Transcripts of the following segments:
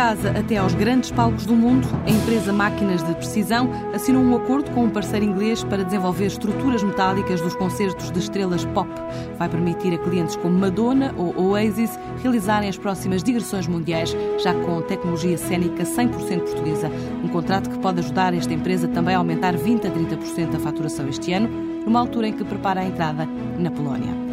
casa até aos grandes palcos do mundo, a empresa Máquinas de Precisão assinou um acordo com um parceiro inglês para desenvolver estruturas metálicas dos concertos de estrelas pop. Vai permitir a clientes como Madonna ou Oasis realizarem as próximas digressões mundiais, já com tecnologia cênica 100% portuguesa. Um contrato que pode ajudar esta empresa também a aumentar 20 a 30% a faturação este ano, numa altura em que prepara a entrada na Polónia.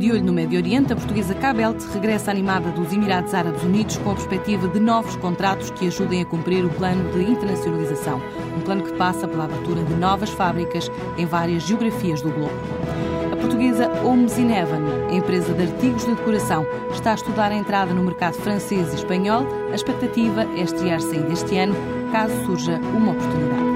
De olho no Médio Oriente, a portuguesa Cabelt regressa animada dos Emirados Árabes Unidos com a perspectiva de novos contratos que ajudem a cumprir o plano de internacionalização. Um plano que passa pela abertura de novas fábricas em várias geografias do globo. A portuguesa Homes in Heaven, empresa de artigos de decoração, está a estudar a entrada no mercado francês e espanhol. A expectativa é estrear-se ainda este ano, caso surja uma oportunidade.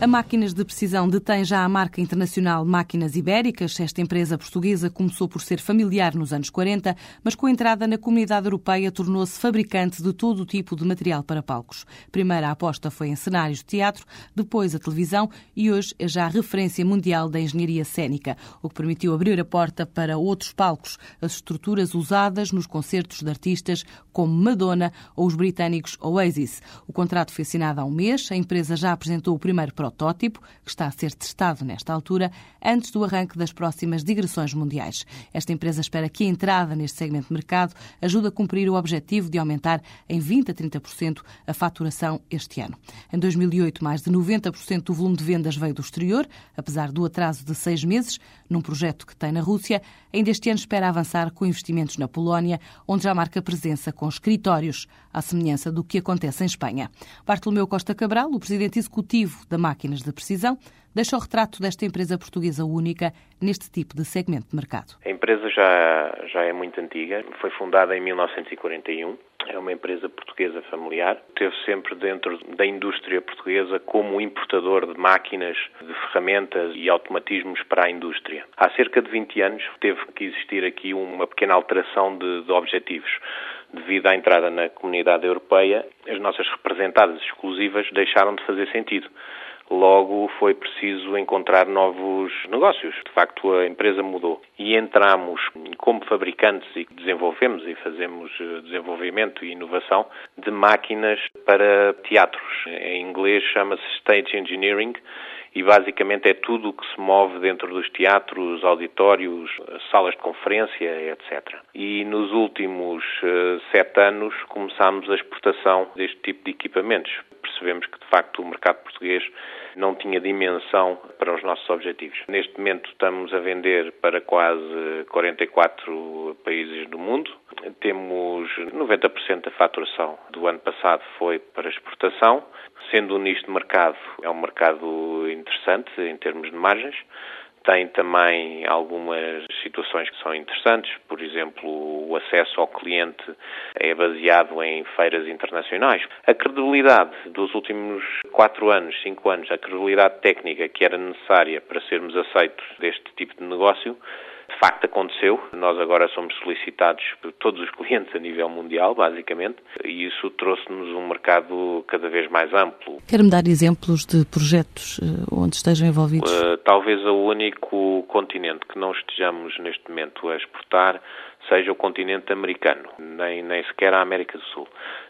A Máquinas de Precisão detém já a marca internacional Máquinas Ibéricas. Esta empresa portuguesa começou por ser familiar nos anos 40, mas com a entrada na comunidade europeia tornou-se fabricante de todo o tipo de material para palcos. Primeiro a aposta foi em cenários de teatro, depois a televisão e hoje é já a referência mundial da engenharia cênica, o que permitiu abrir a porta para outros palcos, as estruturas usadas nos concertos de artistas como Madonna ou os britânicos Oasis. O contrato foi assinado há um mês, a empresa já apresentou o primeiro protótipo, que está a ser testado nesta altura, antes do arranque das próximas digressões mundiais. Esta empresa espera que a entrada neste segmento de mercado ajude a cumprir o objetivo de aumentar em 20 a 30% a faturação este ano. Em 2008, mais de 90% do volume de vendas veio do exterior, apesar do atraso de seis meses, num projeto que tem na Rússia. Ainda este ano espera avançar com investimentos na Polónia, onde já marca presença com escritórios, à semelhança do que acontece em Espanha. Bartolomeu Costa Cabral, o presidente executivo da Máquina máquinas de precisão, deixa o retrato desta empresa portuguesa única neste tipo de segmento de mercado. A empresa já, já é muito antiga, foi fundada em 1941, é uma empresa portuguesa familiar, esteve sempre dentro da indústria portuguesa como importador de máquinas, de ferramentas e automatismos para a indústria. Há cerca de 20 anos teve que existir aqui uma pequena alteração de, de objetivos devido à entrada na comunidade europeia, as nossas representadas exclusivas deixaram de fazer sentido. Logo foi preciso encontrar novos negócios. De facto, a empresa mudou. E entramos como fabricantes e desenvolvemos e fazemos eh, desenvolvimento e inovação de máquinas para teatros. Em inglês chama-se Stage Engineering e basicamente é tudo o que se move dentro dos teatros, auditórios, salas de conferência, etc. E nos últimos uh, sete anos começámos a exportação deste tipo de equipamentos. Percebemos que, de facto, o mercado português não tinha dimensão para os nossos objetivos. Neste momento estamos a vender para quase 44 países do mundo. Temos 90% da faturação do ano passado foi para exportação, sendo um nicho de mercado, é um mercado interessante em termos de margens tem também algumas situações que são interessantes, por exemplo, o acesso ao cliente é baseado em feiras internacionais. A credibilidade dos últimos quatro anos, cinco anos, a credibilidade técnica que era necessária para sermos aceitos deste tipo de negócio, de facto aconteceu. Nós agora somos solicitados por todos os clientes a nível mundial, basicamente, e isso trouxe-nos um mercado cada vez mais amplo. Quer-me dar exemplos de projetos eh, onde estejam envolvidos? Uh, talvez o único continente que não estejamos neste momento a exportar seja o continente americano, nem, nem sequer a América do Sul.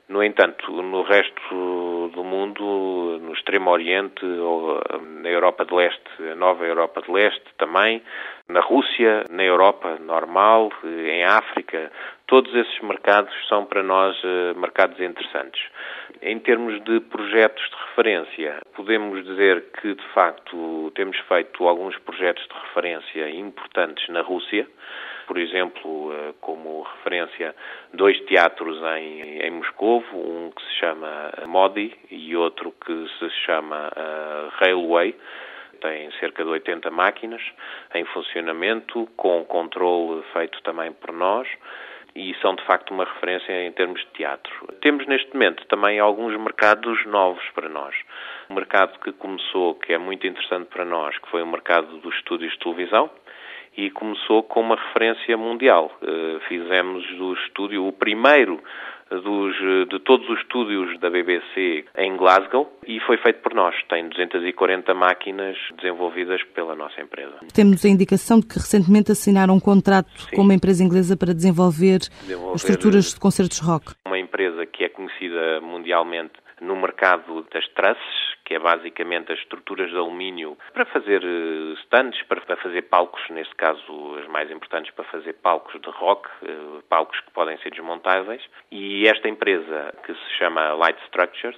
No entanto, no resto do mundo, no Extremo Oriente, ou na Europa de Leste, a nova Europa de Leste também, na Rússia, na Europa normal, em África, todos esses mercados são para nós eh, mercados interessantes. Em termos de projetos de referência, podemos dizer que, de facto, temos feito alguns projetos de referência importantes na Rússia, por exemplo, eh, como referência, dois teatros em, em Moscou, um que se chama Modi e outro que se chama uh, Railway. Tem cerca de 80 máquinas em funcionamento, com controle feito também por nós e são de facto uma referência em termos de teatro. Temos neste momento também alguns mercados novos para nós. Um mercado que começou, que é muito interessante para nós, que foi o mercado dos estúdios de televisão, e começou com uma referência mundial. Uh, fizemos do estúdio o primeiro dos, de todos os estúdios da BBC em Glasgow e foi feito por nós. Tem 240 máquinas desenvolvidas pela nossa empresa. Temos a indicação de que recentemente assinaram um contrato Sim. com uma empresa inglesa para desenvolver, desenvolver estruturas de concertos rock. Uma empresa empresa que é conhecida mundialmente no mercado das trusses, que é basicamente as estruturas de alumínio para fazer eh, stands, para fazer palcos, neste caso as mais importantes para fazer palcos de rock, eh, palcos que podem ser desmontáveis. E esta empresa, que se chama Light Structures,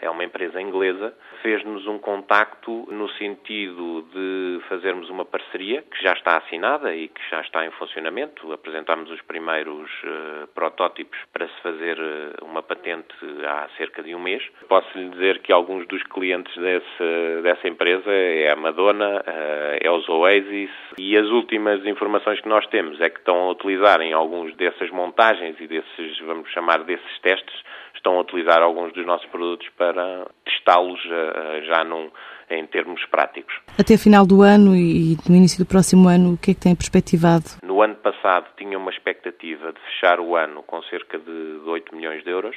é uma empresa inglesa, fez-nos um contacto no sentido de fazermos uma parceria que já está assinada e que já está em funcionamento. Apresentámos os primeiros uh, protótipos para se fazer uh, uma patente há cerca de um mês. Posso lhe dizer que alguns dos clientes desse, dessa empresa é a Madonna, uh, é os Oasis e as últimas informações que nós temos é que estão a utilizar em alguns dessas montagens e desses, vamos chamar, desses testes, estão a utilizar alguns dos nossos produtos para testá-los eh, já num, em termos práticos. Até final do ano e no início do próximo ano, o que é que tem perspectivado? No ano passado tinha uma expectativa de fechar o ano com cerca de 8 milhões de euros.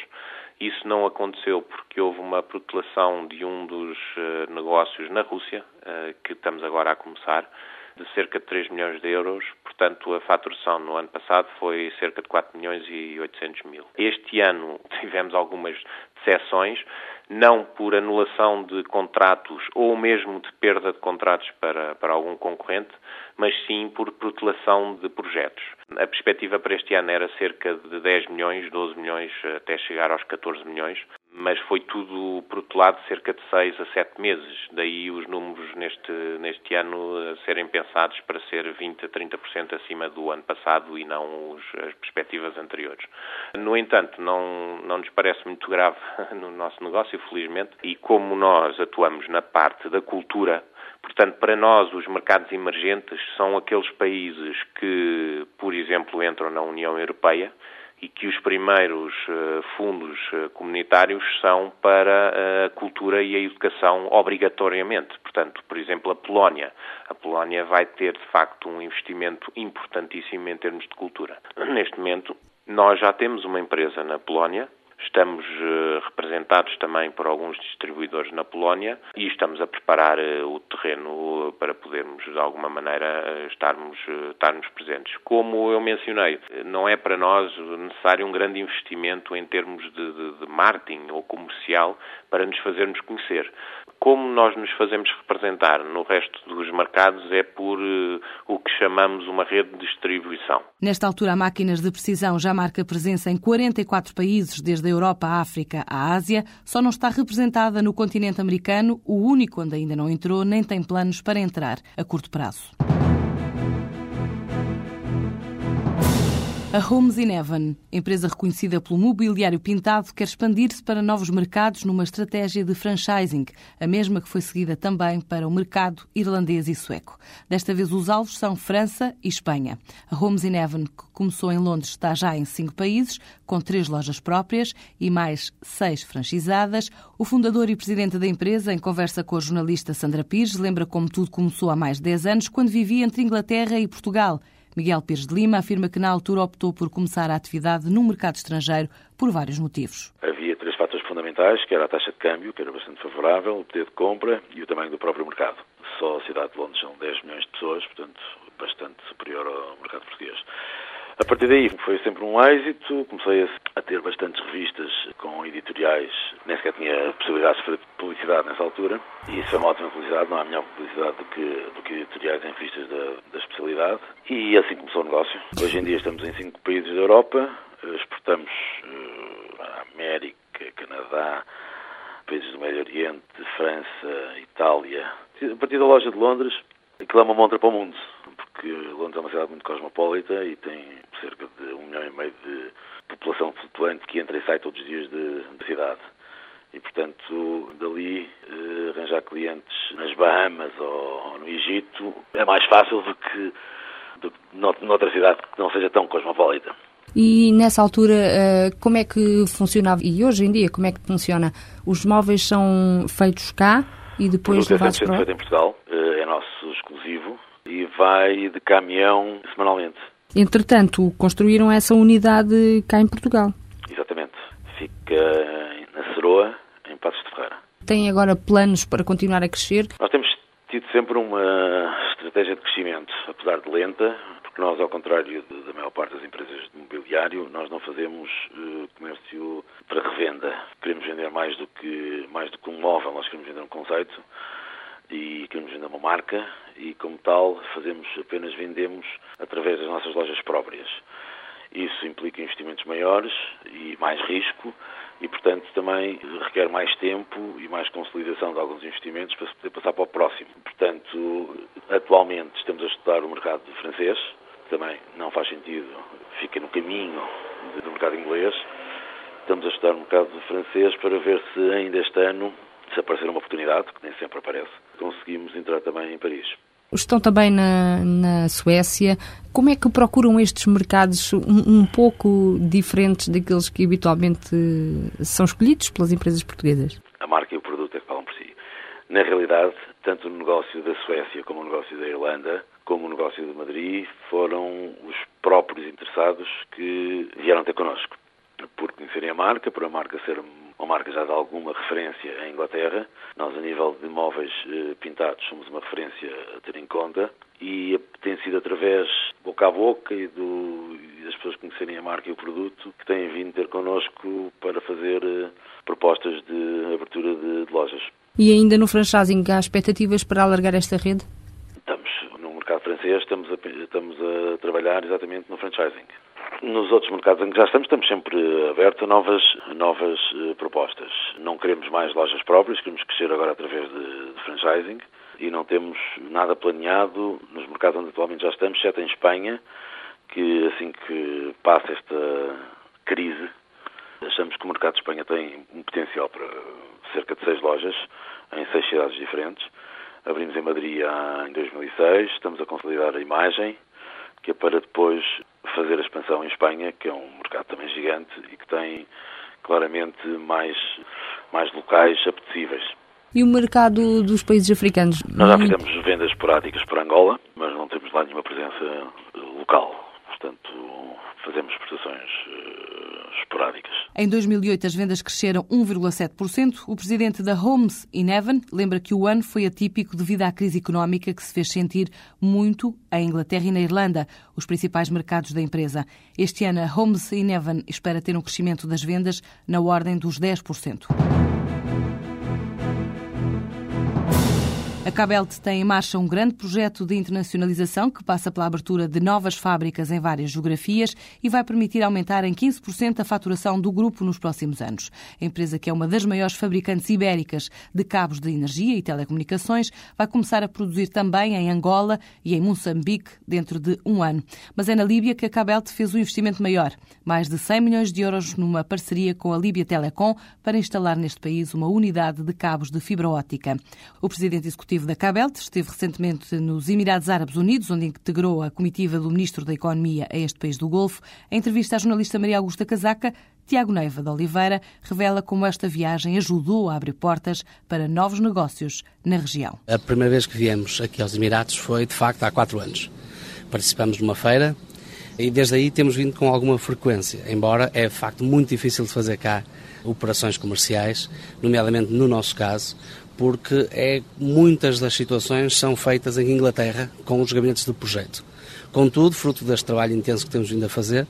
Isso não aconteceu porque houve uma protelação de um dos eh, negócios na Rússia, eh, que estamos agora a começar, de cerca de 3 milhões de euros. Portanto, a faturação no ano passado foi cerca de 4 milhões e 800 mil. Este ano tivemos algumas decepções, não por anulação de contratos ou mesmo de perda de contratos para, para algum concorrente, mas sim por protelação de projetos. A perspectiva para este ano era cerca de 10 milhões, 12 milhões, até chegar aos 14 milhões mas foi tudo protelado cerca de seis a sete meses. Daí os números neste, neste ano serem pensados para ser 20 a 30% acima do ano passado e não os, as perspectivas anteriores. No entanto, não, não nos parece muito grave no nosso negócio, felizmente, e como nós atuamos na parte da cultura, Portanto, para nós, os mercados emergentes são aqueles países que, por exemplo, entram na União Europeia e que os primeiros uh, fundos uh, comunitários são para a cultura e a educação obrigatoriamente. Portanto, por exemplo, a Polónia. A Polónia vai ter, de facto, um investimento importantíssimo em termos de cultura. Neste momento, nós já temos uma empresa na Polónia Estamos uh, representados também por alguns distribuidores na Polónia e estamos a preparar uh, o terreno para podermos, de alguma maneira, estarmos, estarmos presentes. Como eu mencionei, não é para nós necessário um grande investimento em termos de, de, de marketing ou comercial para nos fazermos conhecer. Como nós nos fazemos representar no resto dos mercados é por o que chamamos uma rede de distribuição. Nesta altura, a Máquinas de Precisão já marca presença em 44 países, desde a Europa à África à Ásia, só não está representada no continente americano, o único onde ainda não entrou nem tem planos para entrar a curto prazo. A Homes in Heaven, empresa reconhecida pelo mobiliário pintado, quer expandir-se para novos mercados numa estratégia de franchising, a mesma que foi seguida também para o mercado irlandês e sueco. Desta vez os alvos são França e Espanha. A Homes in Heaven, que começou em Londres, está já em cinco países, com três lojas próprias e mais seis franchisadas. O fundador e presidente da empresa, em conversa com a jornalista Sandra Pires, lembra como tudo começou há mais de 10 anos, quando vivia entre Inglaterra e Portugal. Miguel Pires de Lima afirma que na altura optou por começar a atividade no mercado estrangeiro por vários motivos. Havia três fatores fundamentais, que era a taxa de câmbio, que era bastante favorável, o poder de compra e o tamanho do próprio mercado. Só a cidade de Londres são 10 milhões de pessoas, portanto, bastante superior ao mercado português. A partir daí foi sempre um êxito, comecei a ter bastantes revistas com editoriais, nem sequer tinha possibilidade de fazer publicidade nessa altura, e isso é uma ótima publicidade, não há melhor publicidade do que, do que editoriais em revistas da, da especialidade, e assim começou o negócio. Hoje em dia estamos em cinco países da Europa, exportamos uh, América, Canadá, países do Médio Oriente, França, Itália. A partir da loja de Londres, aquilo é uma montra para o mundo porque Londres é uma cidade muito cosmopolita e tem cerca de um milhão e meio de população flutuante que entra e sai todos os dias da cidade. E, portanto, dali eh, arranjar clientes nas Bahamas ou, ou, no Egito é mais fácil do que, do que noutra cidade que não seja tão cosmopolita. E nessa altura, eh, como é que funcionava? E hoje em dia, como é que funciona? Os móveis são feitos cá e depois levados para... O é feito em Portugal, eh, é nosso exclusivo e vai de caminhão semanalmente. Entretanto, construíram essa unidade cá em Portugal. Exatamente. Fica na Ceroa, em Passos de Ferreira. Tem agora planos para continuar a crescer? Nós temos tido sempre uma estratégia de crescimento, apesar de lenta, porque nós, ao contrário da maior parte das empresas de mobiliário, nós não fazemos uh, comércio para revenda. Queremos vender mais do que mais do que um móvel, nós queremos vender um conceito e queremos vender uma marca e como tal fazemos apenas vendemos através das nossas lojas próprias. Isso implica investimentos maiores e mais risco e, portanto, também requer mais tempo e mais consolidação de alguns investimentos para se poder passar para o próximo. Portanto, atualmente estamos a estudar o mercado francês, também não faz sentido, fica no caminho do mercado inglês. Estamos a estudar o mercado francês para ver se ainda este ano, se aparecer uma oportunidade, que nem sempre aparece, conseguimos entrar também em Paris. Estão também na, na Suécia. Como é que procuram estes mercados um, um, pouco diferentes daqueles que habitualmente são escolhidos pelas empresas portuguesas? A marca e o produto é que falam por si. Na realidade, tanto o negócio da Suécia como o negócio da Irlanda, como o negócio de Madrid, foram os próprios interessados que vieram ter connosco. Por conhecerem a marca, por a marca ser uma marca já de alguma referência em Inglaterra. Nós, a nível de móveis eh, pintados, somos uma referência a ter em conta e tem sido através boca a boca e, do, e das pessoas conhecerem a marca e o produto que têm vindo ter connosco para fazer eh, propostas de abertura de, de lojas. E ainda no franchising, há expectativas para alargar esta rede? Mercado francês, estamos a, estamos a trabalhar exatamente no franchising. Nos outros mercados em que já estamos, estamos sempre abertos a novas, novas uh, propostas. Não queremos mais lojas próprias, queremos crescer agora através de, de, franchising e não temos nada planeado nos mercados onde atualmente já estamos, exceto em Espanha, que assim que passa esta crise, achamos que o mercado de Espanha tem um potencial para cerca de seis lojas em seis cidades diferentes. Abrimos em Madrid em 2006, estamos a consolidar a imagem, que é para depois fazer a expansão em Espanha, que é um mercado também gigante e que tem claramente mais, mais locais apetecíveis. E o mercado dos países africanos? Nós já fizemos vendas esporádicas para Angola, mas não temos lá nenhuma presença local. Portanto, fazemos prestações uh, esporádicas. Em 2008, as vendas cresceram 1,7%. O presidente da Homes Evan lembra que o ano foi atípico devido à crise económica que se fez sentir muito em Inglaterra e na Irlanda, os principais mercados da empresa. Este ano, a Homes Evan espera ter um crescimento das vendas na ordem dos 10%. A Cabelt tem em marcha um grande projeto de internacionalização que passa pela abertura de novas fábricas em várias geografias e vai permitir aumentar em 15% a faturação do grupo nos próximos anos. A empresa, que é uma das maiores fabricantes ibéricas de cabos de energia e telecomunicações, vai começar a produzir também em Angola e em Moçambique dentro de um ano. Mas é na Líbia que a Cabelt fez um investimento maior, mais de 100 milhões de euros numa parceria com a Líbia Telecom para instalar neste país uma unidade de cabos de fibra óptica. O presidente executivo executivo da Cabelt esteve recentemente nos Emirados Árabes Unidos, onde integrou a comitiva do Ministro da Economia a este país do Golfo. Em entrevista à jornalista Maria Augusta Casaca, Tiago Neiva de Oliveira revela como esta viagem ajudou a abrir portas para novos negócios na região. A primeira vez que viemos aqui aos Emirados foi, de facto, há quatro anos. Participamos numa feira e desde aí temos vindo com alguma frequência, embora é, de facto, muito difícil de fazer cá operações comerciais, nomeadamente no nosso caso, porque é, muitas das situações são feitas em Inglaterra com os gabinetes de projeto. Contudo, fruto deste trabalho intenso que temos vindo a fazer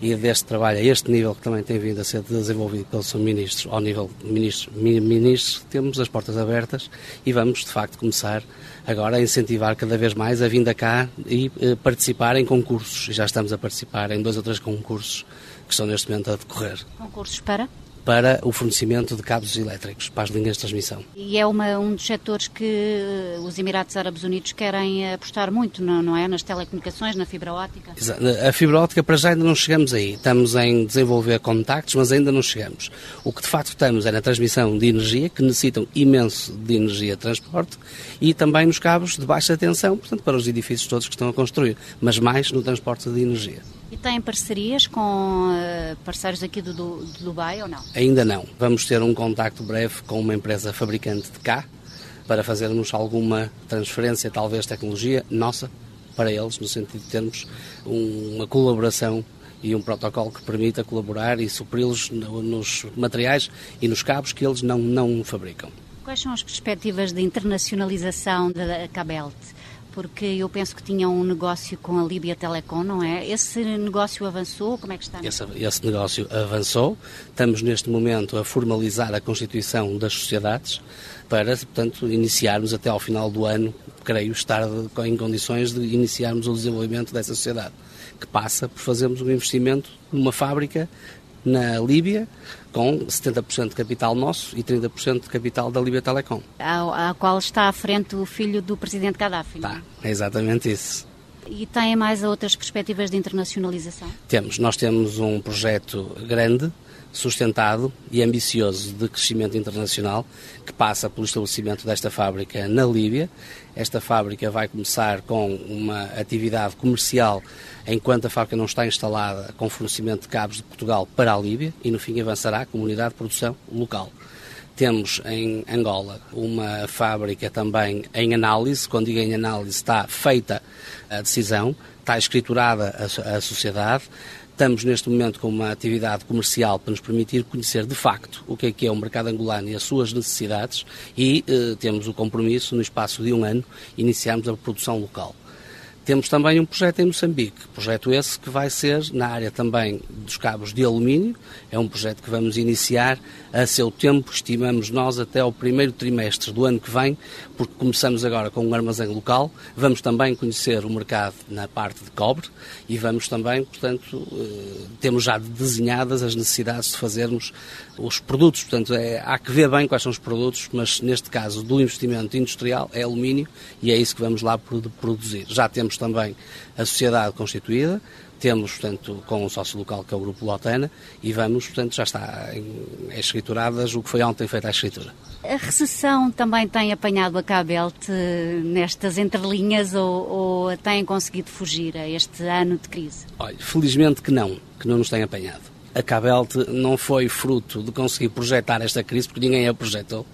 e deste trabalho a este nível que também tem vindo a ser desenvolvido pelos seus ministros, ao nível de ministros, ministros, temos as portas abertas e vamos, de facto, começar agora a incentivar cada vez mais a vinda cá e eh, participar em concursos. Já estamos a participar em dois ou três concursos que estão neste momento a decorrer. Concursos para? Para o fornecimento de cabos elétricos para as linhas de transmissão. E é uma, um dos setores que os Emirados Árabes Unidos querem apostar muito, não, não é? Nas telecomunicações, na fibra óptica? A fibra óptica para já ainda não chegamos aí. Estamos em desenvolver contactos, mas ainda não chegamos. O que de facto estamos é na transmissão de energia, que necessitam imenso de energia de transporte, e também nos cabos de baixa tensão, portanto, para os edifícios todos que estão a construir, mas mais no transporte de energia. E tem parcerias com uh, parceiros aqui do, do, de Dubai ou não? Ainda não. Vamos ter um contacto breve com uma empresa fabricante de cá para fazermos alguma transferência, talvez tecnologia nossa, para eles, no sentido de termos um, uma colaboração e um protocolo que permita colaborar e supri-los nos materiais e nos cabos que eles não, não fabricam. Quais são as perspectivas de internacionalização da Cabelt? Porque eu penso que tinham um negócio com a Líbia Telecom, não é? Esse negócio avançou? Como é que está? Esse, esse negócio avançou. Estamos neste momento a formalizar a constituição das sociedades para, portanto, iniciarmos até ao final do ano, creio estar em condições de iniciarmos o desenvolvimento dessa sociedade, que passa por fazermos um investimento numa fábrica na Líbia, com 70% de capital nosso e 30% de capital da Líbia Telecom. A, qual está à frente o filho do presidente Gaddafi. Está, é exatamente isso. E tem mais outras perspectivas de internacionalização? Temos. Nós temos um projeto grande sustentado e ambicioso de crescimento internacional que passa pelo estabelecimento desta fábrica na Líbia. Esta fábrica vai começar com uma atividade comercial enquanto a fábrica não está instalada com fornecimento de cabos de Portugal para a Líbia e no fim avançará a comunidade de produção local. Temos em Angola uma fábrica também em análise, quando digo em análise está feita a decisão, está escriturada a, a sociedade, Estamos neste momento com uma atividade comercial para nos permitir conhecer de facto o que é que é o mercado angolano e as suas necessidades e eh, temos o compromisso, no espaço de um ano, iniciarmos a produção local. Temos também um projeto em Moçambique, projeto esse que vai ser na área também dos cabos de alumínio, é um projeto que vamos iniciar a seu tempo, estimamos nós até ao primeiro trimestre do ano que vem, porque começamos agora com um armazém local, vamos também conhecer o mercado na parte de cobre e vamos também, portanto, eh, temos já desenhadas as necessidades de fazermos os produtos, portanto, é, há que ver bem quais são os produtos, mas neste caso do investimento industrial é alumínio e é isso que vamos lá produzir. Já temos temos também a sociedade constituída, temos, portanto, com o sócio local que é o Grupo Lotana e vamos, portanto, já está em escrituradas o que foi ontem feita a escritura. A recessão também tem apanhado a Cabelt nestas entrelinhas ou, ou tem conseguido fugir a este ano de crise? Olha, felizmente que não, que não nos tem apanhado. A Cabelt não foi fruto de conseguir projetar esta crise, porque ninguém a projetou,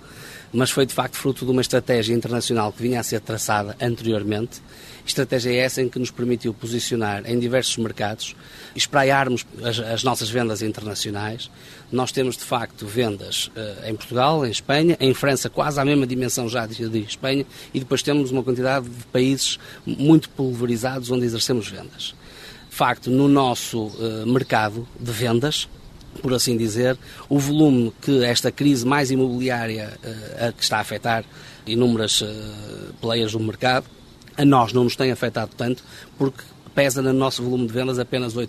mas foi de facto fruto de uma estratégia internacional que vinha a ser traçada anteriormente Estratégia essa em que nos permitiu posicionar em diversos mercados, espraiarmos as, as nossas vendas internacionais. Nós temos, de facto, vendas uh, em Portugal, em Espanha, em França, quase à mesma dimensão já de, de Espanha, e depois temos uma quantidade de países muito pulverizados onde exercemos vendas. De facto, no nosso uh, mercado de vendas, por assim dizer, o volume que esta crise mais imobiliária uh, que está a afetar inúmeras uh, players do mercado a nós não nos tem afetado tanto, porque pesa no nosso volume de vendas apenas 8%.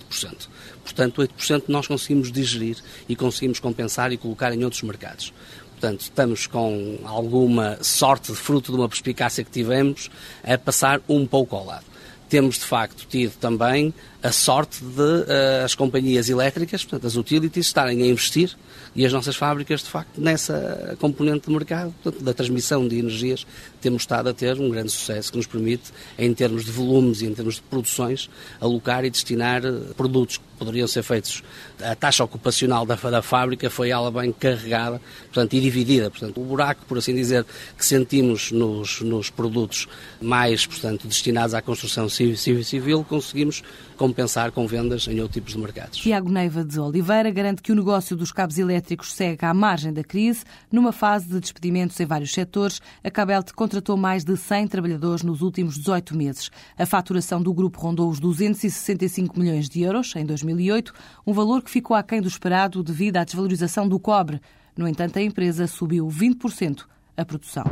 Portanto, 8% nós conseguimos digerir e conseguimos compensar e colocar em outros mercados. Portanto, estamos com alguma sorte, fruto de uma perspicácia que tivemos, a passar um pouco ao lado. Temos, de facto, tido também a sorte de uh, as companhias elétricas, portanto, as utilities, estarem a investir e as nossas fábricas, de facto, nessa componente de mercado, portanto, da transmissão de energias, temos estado a ter um grande sucesso que nos permite, em termos de volumes e em termos de produções, alocar e destinar eh, produtos que poderiam ser feitos. A taxa ocupacional da, da fábrica foi ela bem carregada portanto, e dividida. Portanto, o buraco, por assim dizer, que sentimos nos, nos produtos mais portanto, destinados à construção civil, civil, civil conseguimos compensar com vendas em outros tipos de mercados. Tiago Neiva de Oliveira garante que o negócio dos cabos elétricos segue à margem da crise. Numa fase de despedimentos em vários setores, a Cabelt contratou mais de 100 trabalhadores nos últimos 18 meses. A faturação do grupo rondou os 265 milhões de euros em 2008, um valor que ficou aquém do esperado devido à desvalorização do cobre. No entanto, a empresa subiu 20% a produção.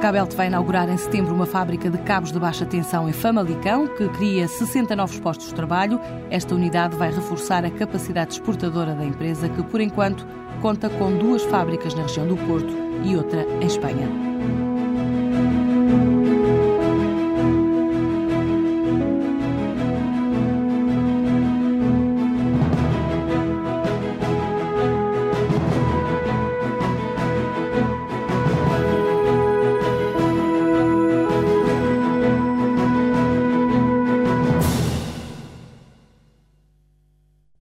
Cabelt vai inaugurar em setembro uma fábrica de cabos de baixa tensão em Famalicão, que cria 60 novos postos de trabalho. Esta unidade vai reforçar a capacidade exportadora da empresa, que por enquanto conta com duas fábricas na região do Porto e outra em Espanha.